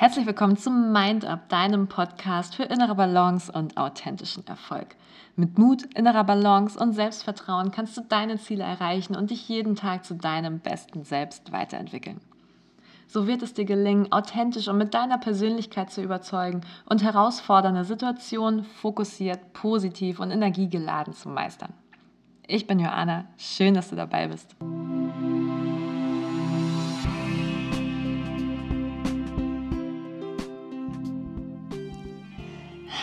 Herzlich willkommen zum Mind Up, deinem Podcast für innere Balance und authentischen Erfolg. Mit Mut, innerer Balance und Selbstvertrauen kannst du deine Ziele erreichen und dich jeden Tag zu deinem besten Selbst weiterentwickeln. So wird es dir gelingen, authentisch und mit deiner Persönlichkeit zu überzeugen und herausfordernde Situationen fokussiert, positiv und energiegeladen zu meistern. Ich bin Joanna, schön, dass du dabei bist.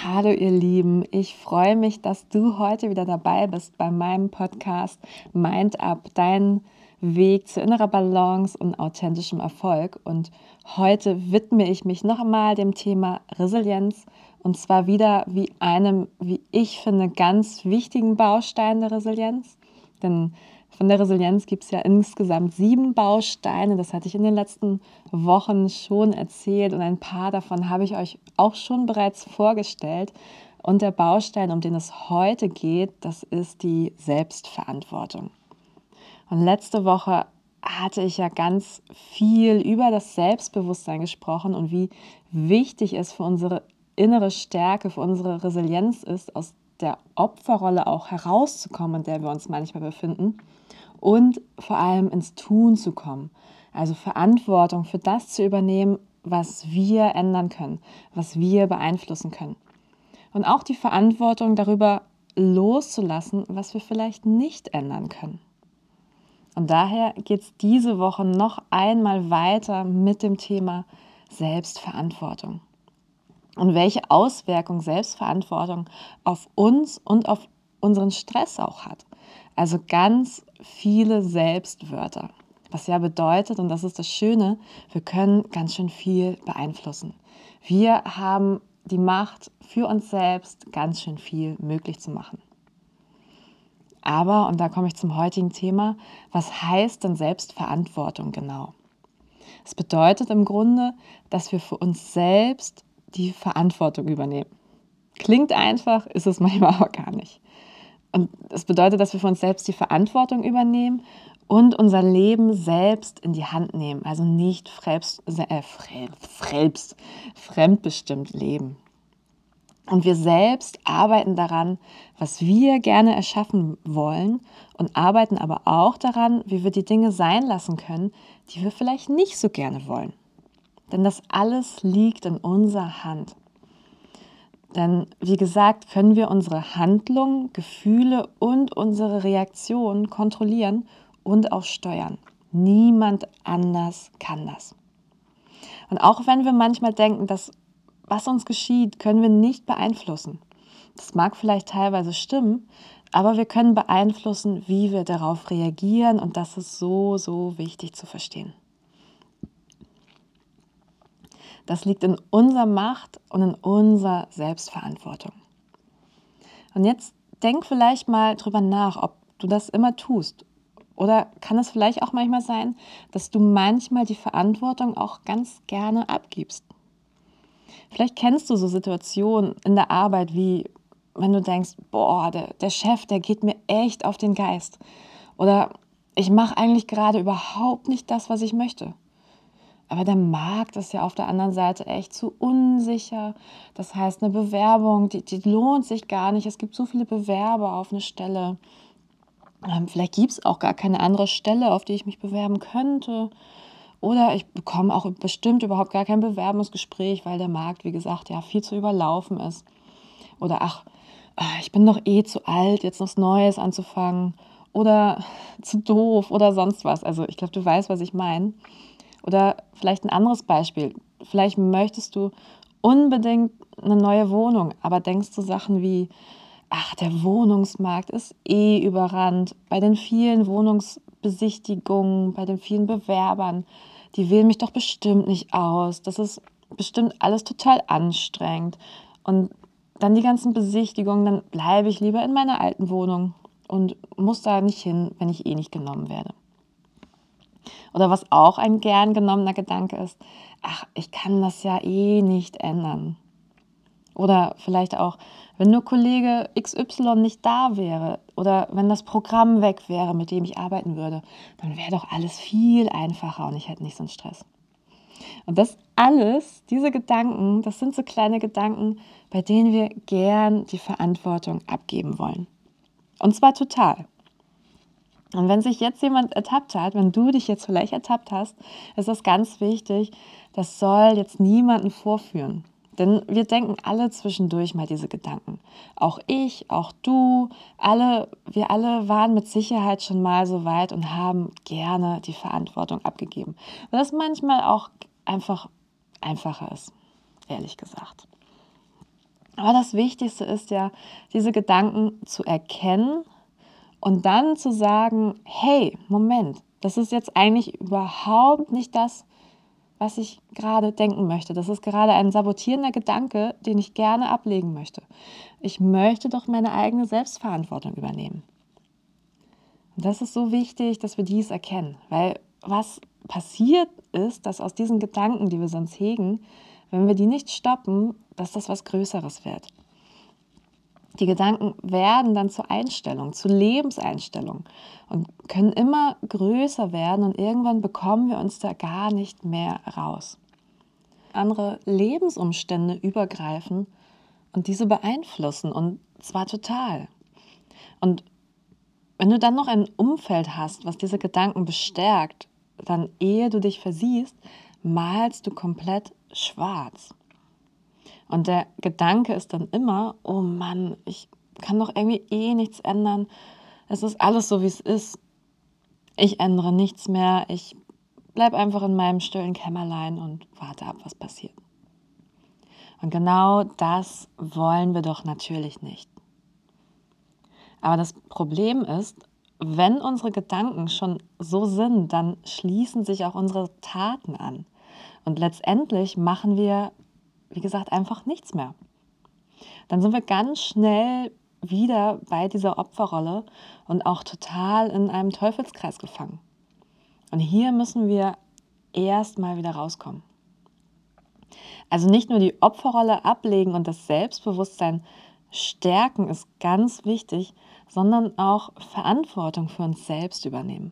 Hallo ihr Lieben, ich freue mich, dass du heute wieder dabei bist bei meinem Podcast Mind Up, dein Weg zu innerer Balance und authentischem Erfolg. Und heute widme ich mich noch einmal dem Thema Resilienz und zwar wieder wie einem, wie ich finde, ganz wichtigen Baustein der Resilienz. Denn von der Resilienz gibt es ja insgesamt sieben Bausteine. Das hatte ich in den letzten Wochen schon erzählt und ein paar davon habe ich euch auch schon bereits vorgestellt. Und der Baustein, um den es heute geht, das ist die Selbstverantwortung. Und letzte Woche hatte ich ja ganz viel über das Selbstbewusstsein gesprochen und wie wichtig es für unsere innere Stärke, für unsere Resilienz ist, aus der Opferrolle auch herauszukommen, in der wir uns manchmal befinden und vor allem ins Tun zu kommen. Also Verantwortung für das zu übernehmen, was wir ändern können, was wir beeinflussen können. Und auch die Verantwortung darüber loszulassen, was wir vielleicht nicht ändern können. Und daher geht es diese Woche noch einmal weiter mit dem Thema Selbstverantwortung. Und welche Auswirkung Selbstverantwortung auf uns und auf unseren Stress auch hat. Also ganz viele Selbstwörter. Was ja bedeutet, und das ist das Schöne, wir können ganz schön viel beeinflussen. Wir haben die Macht, für uns selbst ganz schön viel möglich zu machen. Aber, und da komme ich zum heutigen Thema, was heißt denn Selbstverantwortung genau? Es bedeutet im Grunde, dass wir für uns selbst die Verantwortung übernehmen. Klingt einfach, ist es manchmal aber gar nicht. Und es bedeutet, dass wir für uns selbst die Verantwortung übernehmen und unser Leben selbst in die Hand nehmen. Also nicht fremd, äh, fremd, fremdbestimmt leben. Und wir selbst arbeiten daran, was wir gerne erschaffen wollen und arbeiten aber auch daran, wie wir die Dinge sein lassen können, die wir vielleicht nicht so gerne wollen. Denn das alles liegt in unserer Hand. Denn wie gesagt, können wir unsere Handlungen, Gefühle und unsere Reaktionen kontrollieren und auch steuern. Niemand anders kann das. Und auch wenn wir manchmal denken, dass was uns geschieht, können wir nicht beeinflussen. Das mag vielleicht teilweise stimmen, aber wir können beeinflussen, wie wir darauf reagieren und das ist so, so wichtig zu verstehen. Das liegt in unserer Macht und in unserer Selbstverantwortung. Und jetzt denk vielleicht mal drüber nach, ob du das immer tust. Oder kann es vielleicht auch manchmal sein, dass du manchmal die Verantwortung auch ganz gerne abgibst? Vielleicht kennst du so Situationen in der Arbeit wie, wenn du denkst, boah, der, der Chef, der geht mir echt auf den Geist. Oder ich mache eigentlich gerade überhaupt nicht das, was ich möchte. Aber der Markt ist ja auf der anderen Seite echt zu unsicher. Das heißt, eine Bewerbung, die, die lohnt sich gar nicht. Es gibt so viele Bewerber auf eine Stelle. Ähm, vielleicht gibt es auch gar keine andere Stelle, auf die ich mich bewerben könnte. Oder ich bekomme auch bestimmt überhaupt gar kein Bewerbungsgespräch, weil der Markt, wie gesagt, ja viel zu überlaufen ist. Oder ach, ah, ich bin doch eh zu alt, jetzt was Neues anzufangen. Oder zu doof oder sonst was. Also ich glaube, du weißt, was ich meine. Oder vielleicht ein anderes Beispiel. Vielleicht möchtest du unbedingt eine neue Wohnung, aber denkst du Sachen wie, ach, der Wohnungsmarkt ist eh überrannt. Bei den vielen Wohnungsbesichtigungen, bei den vielen Bewerbern, die wählen mich doch bestimmt nicht aus. Das ist bestimmt alles total anstrengend. Und dann die ganzen Besichtigungen, dann bleibe ich lieber in meiner alten Wohnung und muss da nicht hin, wenn ich eh nicht genommen werde. Oder was auch ein gern genommener Gedanke ist, ach, ich kann das ja eh nicht ändern. Oder vielleicht auch, wenn nur Kollege XY nicht da wäre oder wenn das Programm weg wäre, mit dem ich arbeiten würde, dann wäre doch alles viel einfacher und ich hätte nicht so einen Stress. Und das alles, diese Gedanken, das sind so kleine Gedanken, bei denen wir gern die Verantwortung abgeben wollen. Und zwar total. Und wenn sich jetzt jemand ertappt hat, wenn du dich jetzt vielleicht ertappt hast, ist das ganz wichtig, das soll jetzt niemanden vorführen. Denn wir denken alle zwischendurch mal diese Gedanken. Auch ich, auch du, alle, wir alle waren mit Sicherheit schon mal so weit und haben gerne die Verantwortung abgegeben. Weil das manchmal auch einfach einfacher ist, ehrlich gesagt. Aber das Wichtigste ist ja, diese Gedanken zu erkennen und dann zu sagen, hey, Moment, das ist jetzt eigentlich überhaupt nicht das, was ich gerade denken möchte. Das ist gerade ein sabotierender Gedanke, den ich gerne ablegen möchte. Ich möchte doch meine eigene Selbstverantwortung übernehmen. Und das ist so wichtig, dass wir dies erkennen, weil was passiert ist, dass aus diesen Gedanken, die wir sonst hegen, wenn wir die nicht stoppen, dass das was Größeres wird. Die Gedanken werden dann zur Einstellung, zur Lebenseinstellung und können immer größer werden und irgendwann bekommen wir uns da gar nicht mehr raus. Andere Lebensumstände übergreifen und diese beeinflussen und zwar total. Und wenn du dann noch ein Umfeld hast, was diese Gedanken bestärkt, dann ehe du dich versiehst, malst du komplett schwarz. Und der Gedanke ist dann immer, oh Mann, ich kann doch irgendwie eh nichts ändern. Es ist alles so, wie es ist. Ich ändere nichts mehr. Ich bleibe einfach in meinem stillen Kämmerlein und warte ab, was passiert. Und genau das wollen wir doch natürlich nicht. Aber das Problem ist, wenn unsere Gedanken schon so sind, dann schließen sich auch unsere Taten an. Und letztendlich machen wir wie gesagt, einfach nichts mehr. Dann sind wir ganz schnell wieder bei dieser Opferrolle und auch total in einem Teufelskreis gefangen. Und hier müssen wir erst mal wieder rauskommen. Also nicht nur die Opferrolle ablegen und das Selbstbewusstsein stärken ist ganz wichtig, sondern auch Verantwortung für uns selbst übernehmen.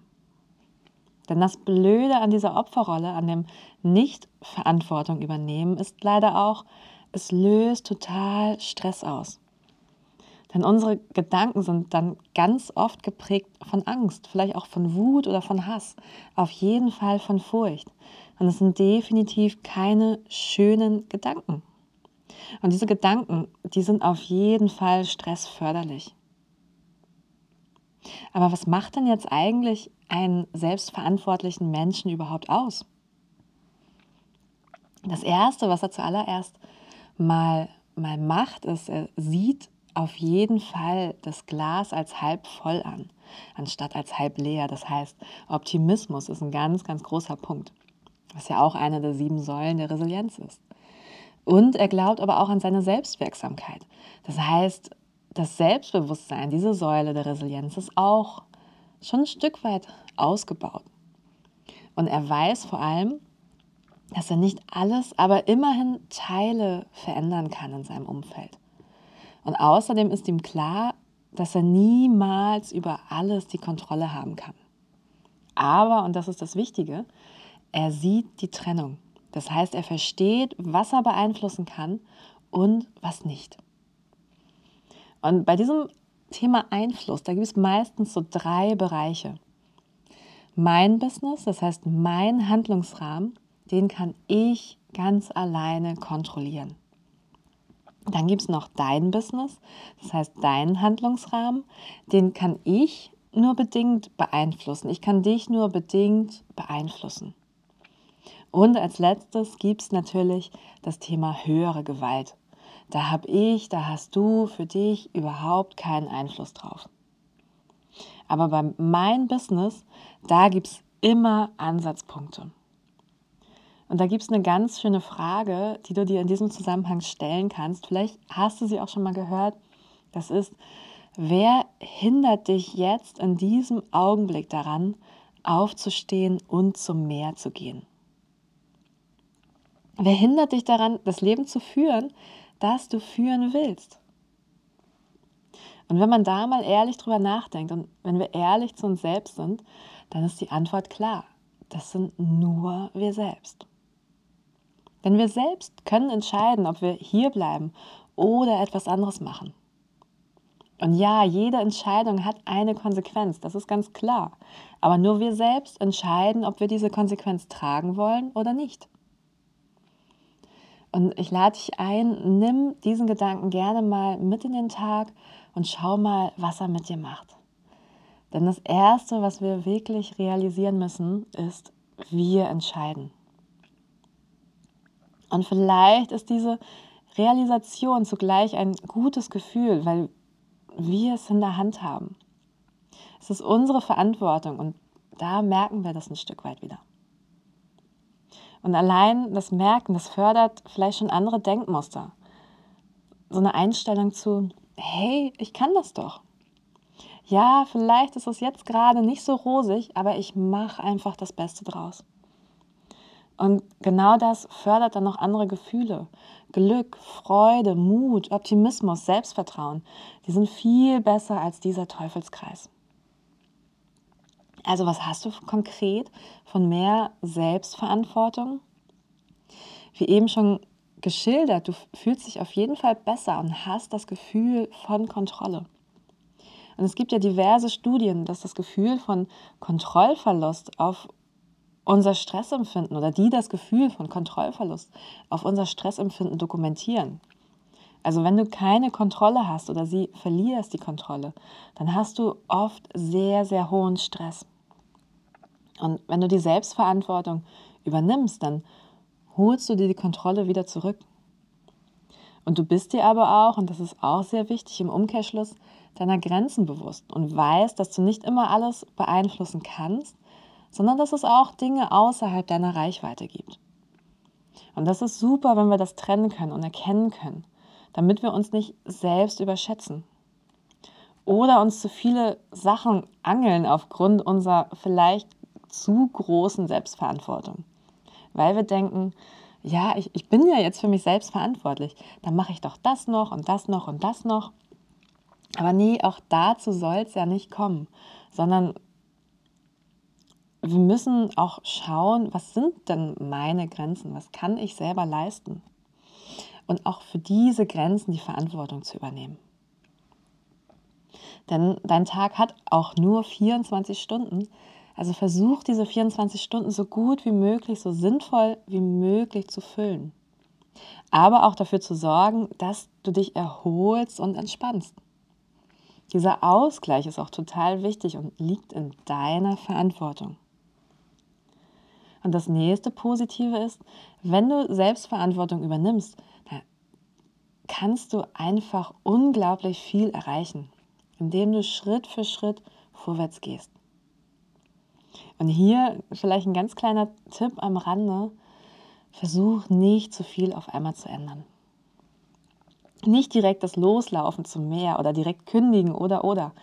Denn das Blöde an dieser Opferrolle, an dem Nicht-Verantwortung übernehmen, ist leider auch, es löst total Stress aus. Denn unsere Gedanken sind dann ganz oft geprägt von Angst, vielleicht auch von Wut oder von Hass, auf jeden Fall von Furcht. Und es sind definitiv keine schönen Gedanken. Und diese Gedanken, die sind auf jeden Fall stressförderlich. Aber was macht denn jetzt eigentlich einen selbstverantwortlichen Menschen überhaupt aus? Das Erste, was er zuallererst mal, mal macht, ist, er sieht auf jeden Fall das Glas als halb voll an, anstatt als halb leer. Das heißt, Optimismus ist ein ganz, ganz großer Punkt, was ja auch eine der sieben Säulen der Resilienz ist. Und er glaubt aber auch an seine Selbstwirksamkeit. Das heißt, das Selbstbewusstsein, diese Säule der Resilienz, ist auch schon ein Stück weit ausgebaut. Und er weiß vor allem, dass er nicht alles, aber immerhin Teile verändern kann in seinem Umfeld. Und außerdem ist ihm klar, dass er niemals über alles die Kontrolle haben kann. Aber, und das ist das Wichtige, er sieht die Trennung. Das heißt, er versteht, was er beeinflussen kann und was nicht. Und bei diesem Thema Einfluss, da gibt es meistens so drei Bereiche. Mein Business, das heißt mein Handlungsrahmen, den kann ich ganz alleine kontrollieren. Dann gibt es noch dein Business, das heißt deinen Handlungsrahmen, den kann ich nur bedingt beeinflussen. Ich kann dich nur bedingt beeinflussen. Und als letztes gibt es natürlich das Thema höhere Gewalt. Da habe ich, da hast du für dich überhaupt keinen Einfluss drauf. Aber bei meinem Business, da gibt es immer Ansatzpunkte. Und da gibt es eine ganz schöne Frage, die du dir in diesem Zusammenhang stellen kannst. Vielleicht hast du sie auch schon mal gehört. Das ist, wer hindert dich jetzt in diesem Augenblick daran, aufzustehen und zum Meer zu gehen? Wer hindert dich daran, das Leben zu führen, das du führen willst. Und wenn man da mal ehrlich drüber nachdenkt und wenn wir ehrlich zu uns selbst sind, dann ist die Antwort klar. Das sind nur wir selbst. Denn wir selbst können entscheiden, ob wir hier bleiben oder etwas anderes machen. Und ja, jede Entscheidung hat eine Konsequenz, das ist ganz klar. Aber nur wir selbst entscheiden, ob wir diese Konsequenz tragen wollen oder nicht. Und ich lade dich ein, nimm diesen Gedanken gerne mal mit in den Tag und schau mal, was er mit dir macht. Denn das Erste, was wir wirklich realisieren müssen, ist, wir entscheiden. Und vielleicht ist diese Realisation zugleich ein gutes Gefühl, weil wir es in der Hand haben. Es ist unsere Verantwortung und da merken wir das ein Stück weit wieder. Und allein das Merken, das fördert vielleicht schon andere Denkmuster. So eine Einstellung zu, hey, ich kann das doch. Ja, vielleicht ist es jetzt gerade nicht so rosig, aber ich mache einfach das Beste draus. Und genau das fördert dann noch andere Gefühle. Glück, Freude, Mut, Optimismus, Selbstvertrauen. Die sind viel besser als dieser Teufelskreis. Also was hast du konkret von mehr Selbstverantwortung? Wie eben schon geschildert, du fühlst dich auf jeden Fall besser und hast das Gefühl von Kontrolle. Und es gibt ja diverse Studien, dass das Gefühl von Kontrollverlust auf unser Stressempfinden oder die das Gefühl von Kontrollverlust auf unser Stressempfinden dokumentieren. Also wenn du keine Kontrolle hast oder sie verlierst die Kontrolle, dann hast du oft sehr, sehr hohen Stress. Und wenn du die Selbstverantwortung übernimmst, dann holst du dir die Kontrolle wieder zurück. Und du bist dir aber auch, und das ist auch sehr wichtig im Umkehrschluss, deiner Grenzen bewusst und weißt, dass du nicht immer alles beeinflussen kannst, sondern dass es auch Dinge außerhalb deiner Reichweite gibt. Und das ist super, wenn wir das trennen können und erkennen können, damit wir uns nicht selbst überschätzen. Oder uns zu viele Sachen angeln aufgrund unserer vielleicht zu großen Selbstverantwortung. Weil wir denken, ja, ich, ich bin ja jetzt für mich selbst verantwortlich, dann mache ich doch das noch und das noch und das noch. Aber nee, auch dazu soll es ja nicht kommen, sondern wir müssen auch schauen, was sind denn meine Grenzen, was kann ich selber leisten und auch für diese Grenzen die Verantwortung zu übernehmen. Denn dein Tag hat auch nur 24 Stunden, also versuch diese 24 Stunden so gut wie möglich, so sinnvoll wie möglich zu füllen. Aber auch dafür zu sorgen, dass du dich erholst und entspannst. Dieser Ausgleich ist auch total wichtig und liegt in deiner Verantwortung. Und das nächste Positive ist, wenn du Selbstverantwortung übernimmst, kannst du einfach unglaublich viel erreichen, indem du Schritt für Schritt vorwärts gehst. Und hier vielleicht ein ganz kleiner Tipp am Rande. Versuch nicht zu viel auf einmal zu ändern. Nicht direkt das Loslaufen zum Meer oder direkt kündigen oder oder.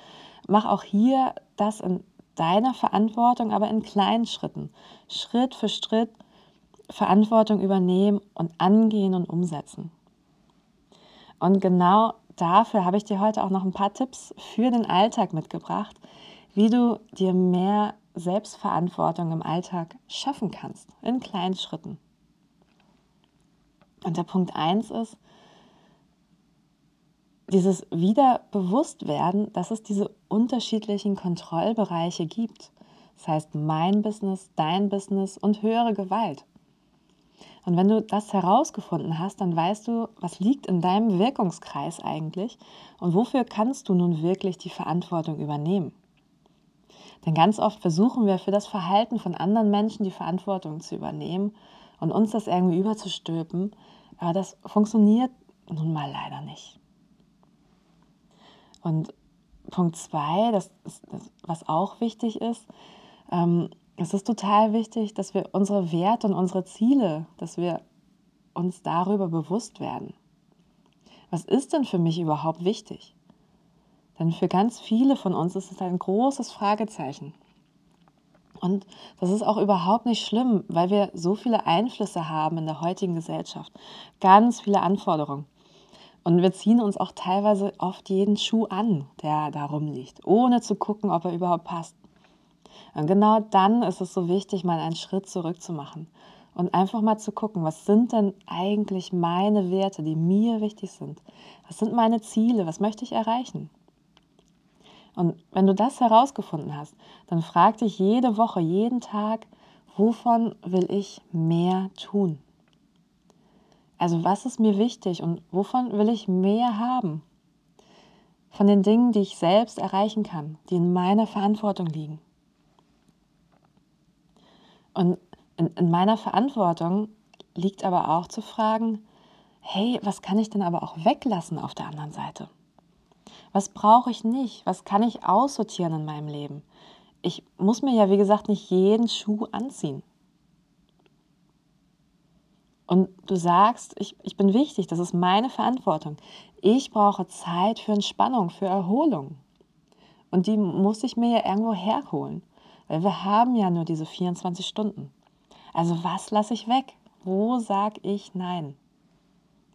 Mach auch hier das in deiner Verantwortung, aber in kleinen Schritten, Schritt für Schritt Verantwortung übernehmen und angehen und umsetzen. Und genau dafür habe ich dir heute auch noch ein paar Tipps für den Alltag mitgebracht, wie du dir mehr Selbstverantwortung im Alltag schaffen kannst, in kleinen Schritten. Und der Punkt 1 ist, dieses Wiederbewusstwerden, dass es diese unterschiedlichen Kontrollbereiche gibt. Das heißt mein Business, dein Business und höhere Gewalt. Und wenn du das herausgefunden hast, dann weißt du, was liegt in deinem Wirkungskreis eigentlich und wofür kannst du nun wirklich die Verantwortung übernehmen. Denn ganz oft versuchen wir für das Verhalten von anderen Menschen die Verantwortung zu übernehmen und uns das irgendwie überzustülpen, aber das funktioniert nun mal leider nicht. Und Punkt zwei, das, das was auch wichtig ist, ähm, es ist total wichtig, dass wir unsere Werte und unsere Ziele, dass wir uns darüber bewusst werden. Was ist denn für mich überhaupt wichtig? Denn für ganz viele von uns ist es ein großes Fragezeichen. Und das ist auch überhaupt nicht schlimm, weil wir so viele Einflüsse haben in der heutigen Gesellschaft. Ganz viele Anforderungen. Und wir ziehen uns auch teilweise oft jeden Schuh an, der da rumliegt, ohne zu gucken, ob er überhaupt passt. Und genau dann ist es so wichtig, mal einen Schritt zurück zu machen und einfach mal zu gucken, was sind denn eigentlich meine Werte, die mir wichtig sind? Was sind meine Ziele? Was möchte ich erreichen? Und wenn du das herausgefunden hast, dann frag dich jede Woche, jeden Tag, wovon will ich mehr tun? Also was ist mir wichtig und wovon will ich mehr haben? Von den Dingen, die ich selbst erreichen kann, die in meiner Verantwortung liegen. Und in, in meiner Verantwortung liegt aber auch zu fragen, hey, was kann ich denn aber auch weglassen auf der anderen Seite? Was brauche ich nicht? Was kann ich aussortieren in meinem Leben? Ich muss mir ja, wie gesagt, nicht jeden Schuh anziehen. Und du sagst, ich, ich bin wichtig, das ist meine Verantwortung. Ich brauche Zeit für Entspannung, für Erholung. Und die muss ich mir ja irgendwo herholen, weil wir haben ja nur diese 24 Stunden. Also was lasse ich weg? Wo sage ich Nein?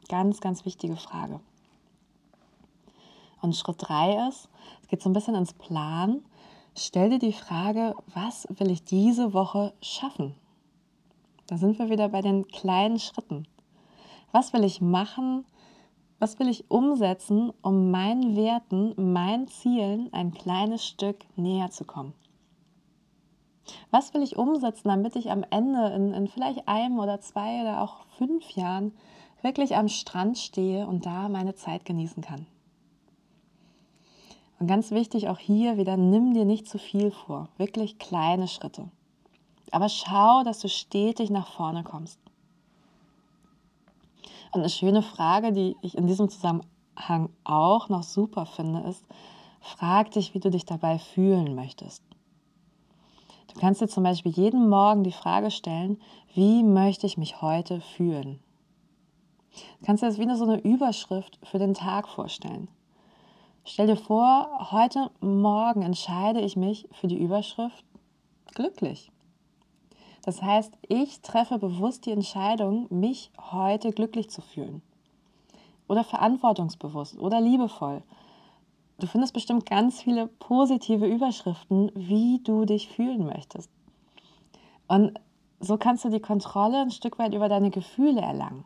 Ganz, ganz wichtige Frage. Und Schritt drei ist, es geht so ein bisschen ins Plan. Stell dir die Frage, was will ich diese Woche schaffen? Da sind wir wieder bei den kleinen Schritten. Was will ich machen? Was will ich umsetzen, um meinen Werten, meinen Zielen ein kleines Stück näher zu kommen? Was will ich umsetzen, damit ich am Ende in, in vielleicht einem oder zwei oder auch fünf Jahren wirklich am Strand stehe und da meine Zeit genießen kann? Und ganz wichtig auch hier wieder, nimm dir nicht zu viel vor, wirklich kleine Schritte. Aber schau, dass du stetig nach vorne kommst. Und eine schöne Frage, die ich in diesem Zusammenhang auch noch super finde, ist, frag dich, wie du dich dabei fühlen möchtest. Du kannst dir zum Beispiel jeden Morgen die Frage stellen, wie möchte ich mich heute fühlen? Du kannst dir das wie so eine Überschrift für den Tag vorstellen. Stell dir vor, heute Morgen entscheide ich mich für die Überschrift glücklich. Das heißt, ich treffe bewusst die Entscheidung, mich heute glücklich zu fühlen. Oder verantwortungsbewusst oder liebevoll. Du findest bestimmt ganz viele positive Überschriften, wie du dich fühlen möchtest. Und so kannst du die Kontrolle ein Stück weit über deine Gefühle erlangen.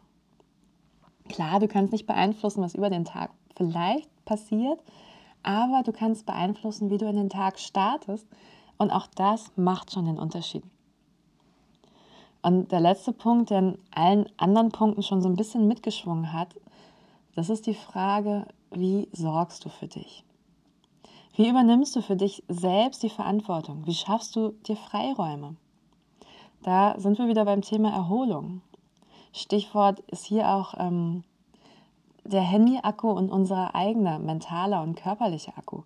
Klar, du kannst nicht beeinflussen, was über den Tag vielleicht passiert, aber du kannst beeinflussen, wie du in den Tag startest und auch das macht schon den Unterschied. Und der letzte Punkt, der in allen anderen Punkten schon so ein bisschen mitgeschwungen hat, das ist die Frage, wie sorgst du für dich? Wie übernimmst du für dich selbst die Verantwortung? Wie schaffst du dir Freiräume? Da sind wir wieder beim Thema Erholung. Stichwort ist hier auch ähm, der Handy-Akku und unser eigener mentaler und körperlicher Akku.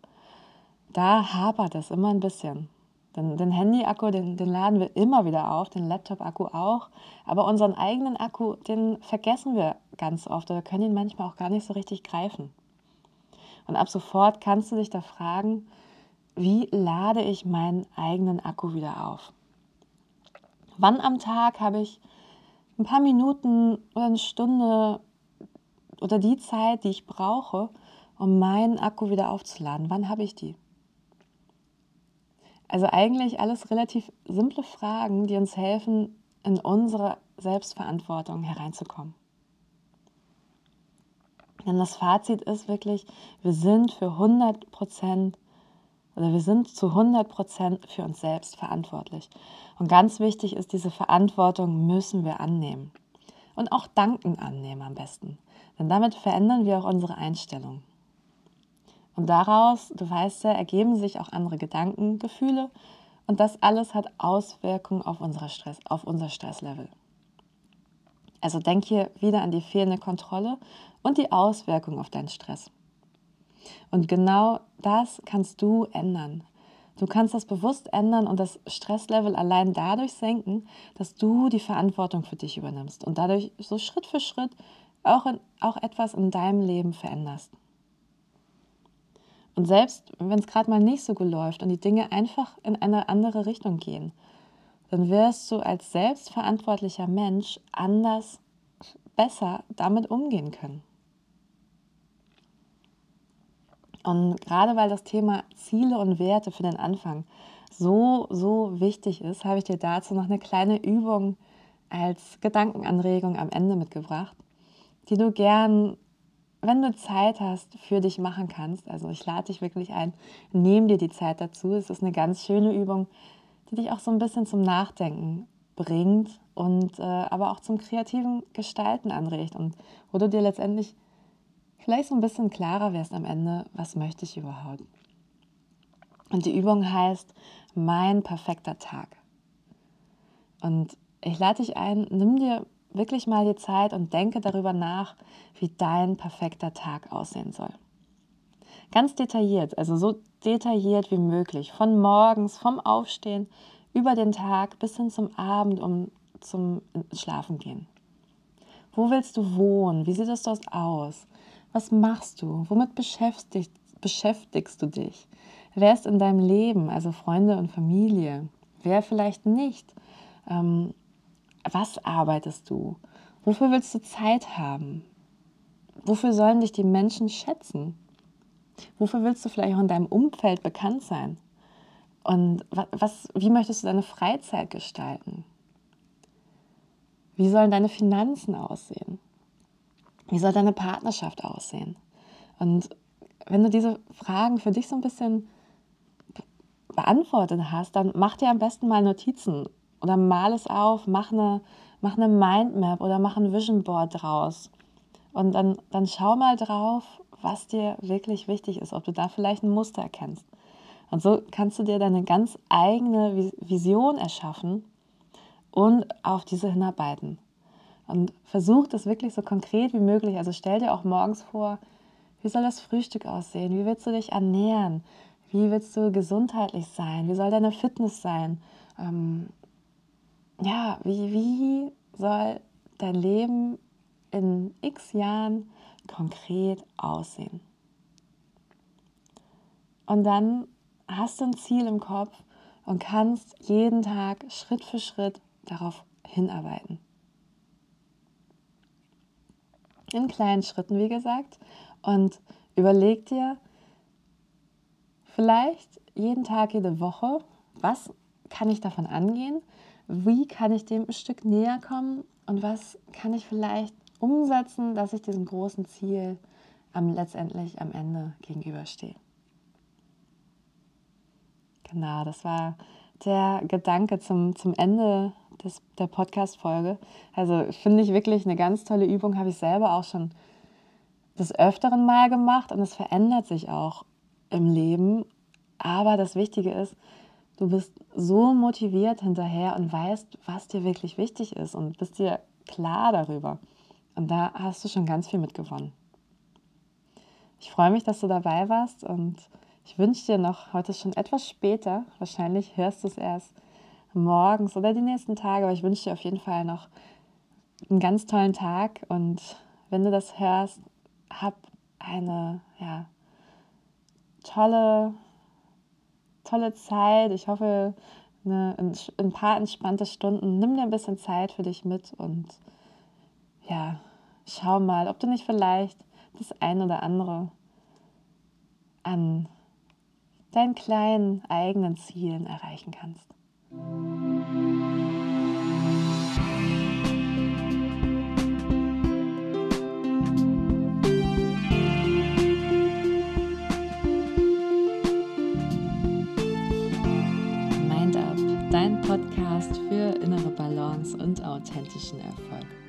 Da hapert es immer ein bisschen. Den, den Handy-Akku, den, den laden wir immer wieder auf, den Laptop-Akku auch. Aber unseren eigenen Akku, den vergessen wir ganz oft oder können ihn manchmal auch gar nicht so richtig greifen. Und ab sofort kannst du dich da fragen, wie lade ich meinen eigenen Akku wieder auf? Wann am Tag habe ich ein paar Minuten oder eine Stunde oder die Zeit, die ich brauche, um meinen Akku wieder aufzuladen. Wann habe ich die? Also eigentlich alles relativ simple Fragen, die uns helfen, in unsere Selbstverantwortung hereinzukommen. Denn das Fazit ist wirklich, wir sind für 100 Prozent oder wir sind zu 100 Prozent für uns selbst verantwortlich. Und ganz wichtig ist, diese Verantwortung müssen wir annehmen. Und auch Danken annehmen am besten. Denn damit verändern wir auch unsere Einstellung. Und daraus, du weißt ja, ergeben sich auch andere Gedanken, Gefühle und das alles hat Auswirkungen auf, unsere Stress, auf unser Stresslevel. Also denk hier wieder an die fehlende Kontrolle und die Auswirkungen auf deinen Stress. Und genau das kannst du ändern. Du kannst das bewusst ändern und das Stresslevel allein dadurch senken, dass du die Verantwortung für dich übernimmst und dadurch so Schritt für Schritt auch, in, auch etwas in deinem Leben veränderst. Und selbst wenn es gerade mal nicht so gut läuft und die Dinge einfach in eine andere Richtung gehen, dann wirst du als selbstverantwortlicher Mensch anders, besser damit umgehen können. Und gerade weil das Thema Ziele und Werte für den Anfang so, so wichtig ist, habe ich dir dazu noch eine kleine Übung als Gedankenanregung am Ende mitgebracht, die du gern, wenn du Zeit hast, für dich machen kannst. Also ich lade dich wirklich ein, nimm dir die Zeit dazu. Es ist eine ganz schöne Übung, die dich auch so ein bisschen zum Nachdenken bringt und äh, aber auch zum kreativen Gestalten anregt und wo du dir letztendlich vielleicht so ein bisschen klarer wirst am Ende, was möchte ich überhaupt. Und die Übung heißt mein perfekter Tag. Und ich lade dich ein, nimm dir wirklich mal die Zeit und denke darüber nach, wie dein perfekter Tag aussehen soll. Ganz detailliert, also so detailliert wie möglich, von morgens, vom Aufstehen über den Tag bis hin zum Abend, um zum Schlafen gehen. Wo willst du wohnen? Wie sieht es dort aus? Was machst du? Womit beschäftigst, beschäftigst du dich? Wer ist in deinem Leben, also Freunde und Familie? Wer vielleicht nicht? Ähm, was arbeitest du? Wofür willst du Zeit haben? Wofür sollen dich die Menschen schätzen? Wofür willst du vielleicht auch in deinem Umfeld bekannt sein? Und was, wie möchtest du deine Freizeit gestalten? Wie sollen deine Finanzen aussehen? Wie soll deine Partnerschaft aussehen? Und wenn du diese Fragen für dich so ein bisschen beantwortet hast, dann mach dir am besten mal Notizen oder mal es auf, mach eine, mach eine Mindmap oder mach ein Vision Board draus. Und dann, dann schau mal drauf, was dir wirklich wichtig ist, ob du da vielleicht ein Muster erkennst. Und so kannst du dir deine ganz eigene Vision erschaffen und auf diese hinarbeiten. Und versuch das wirklich so konkret wie möglich. Also stell dir auch morgens vor, wie soll das Frühstück aussehen? Wie willst du dich ernähren? Wie willst du gesundheitlich sein? Wie soll deine Fitness sein? Ähm, ja, wie, wie soll dein Leben in x Jahren konkret aussehen? Und dann hast du ein Ziel im Kopf und kannst jeden Tag Schritt für Schritt darauf hinarbeiten. In kleinen Schritten, wie gesagt. Und überleg dir vielleicht jeden Tag, jede Woche, was kann ich davon angehen? Wie kann ich dem ein Stück näher kommen? Und was kann ich vielleicht umsetzen, dass ich diesem großen Ziel am, letztendlich am Ende gegenüberstehe? Genau, das war der Gedanke zum, zum Ende des, der Podcast-Folge. Also finde ich wirklich eine ganz tolle Übung, habe ich selber auch schon des Öfteren mal gemacht und es verändert sich auch im Leben. Aber das Wichtige ist, du bist so motiviert hinterher und weißt, was dir wirklich wichtig ist und bist dir klar darüber. Und da hast du schon ganz viel mitgewonnen. Ich freue mich, dass du dabei warst und ich wünsche dir noch, heute ist schon etwas später, wahrscheinlich hörst du es erst morgens oder die nächsten Tage, aber ich wünsche dir auf jeden Fall noch einen ganz tollen Tag und wenn du das hörst, hab eine ja, tolle, tolle Zeit. Ich hoffe, eine, ein paar entspannte Stunden. Nimm dir ein bisschen Zeit für dich mit und ja, schau mal, ob du nicht vielleicht das ein oder andere an deinen kleinen eigenen Zielen erreichen kannst. Dein Podcast für innere Balance und authentischen Erfolg.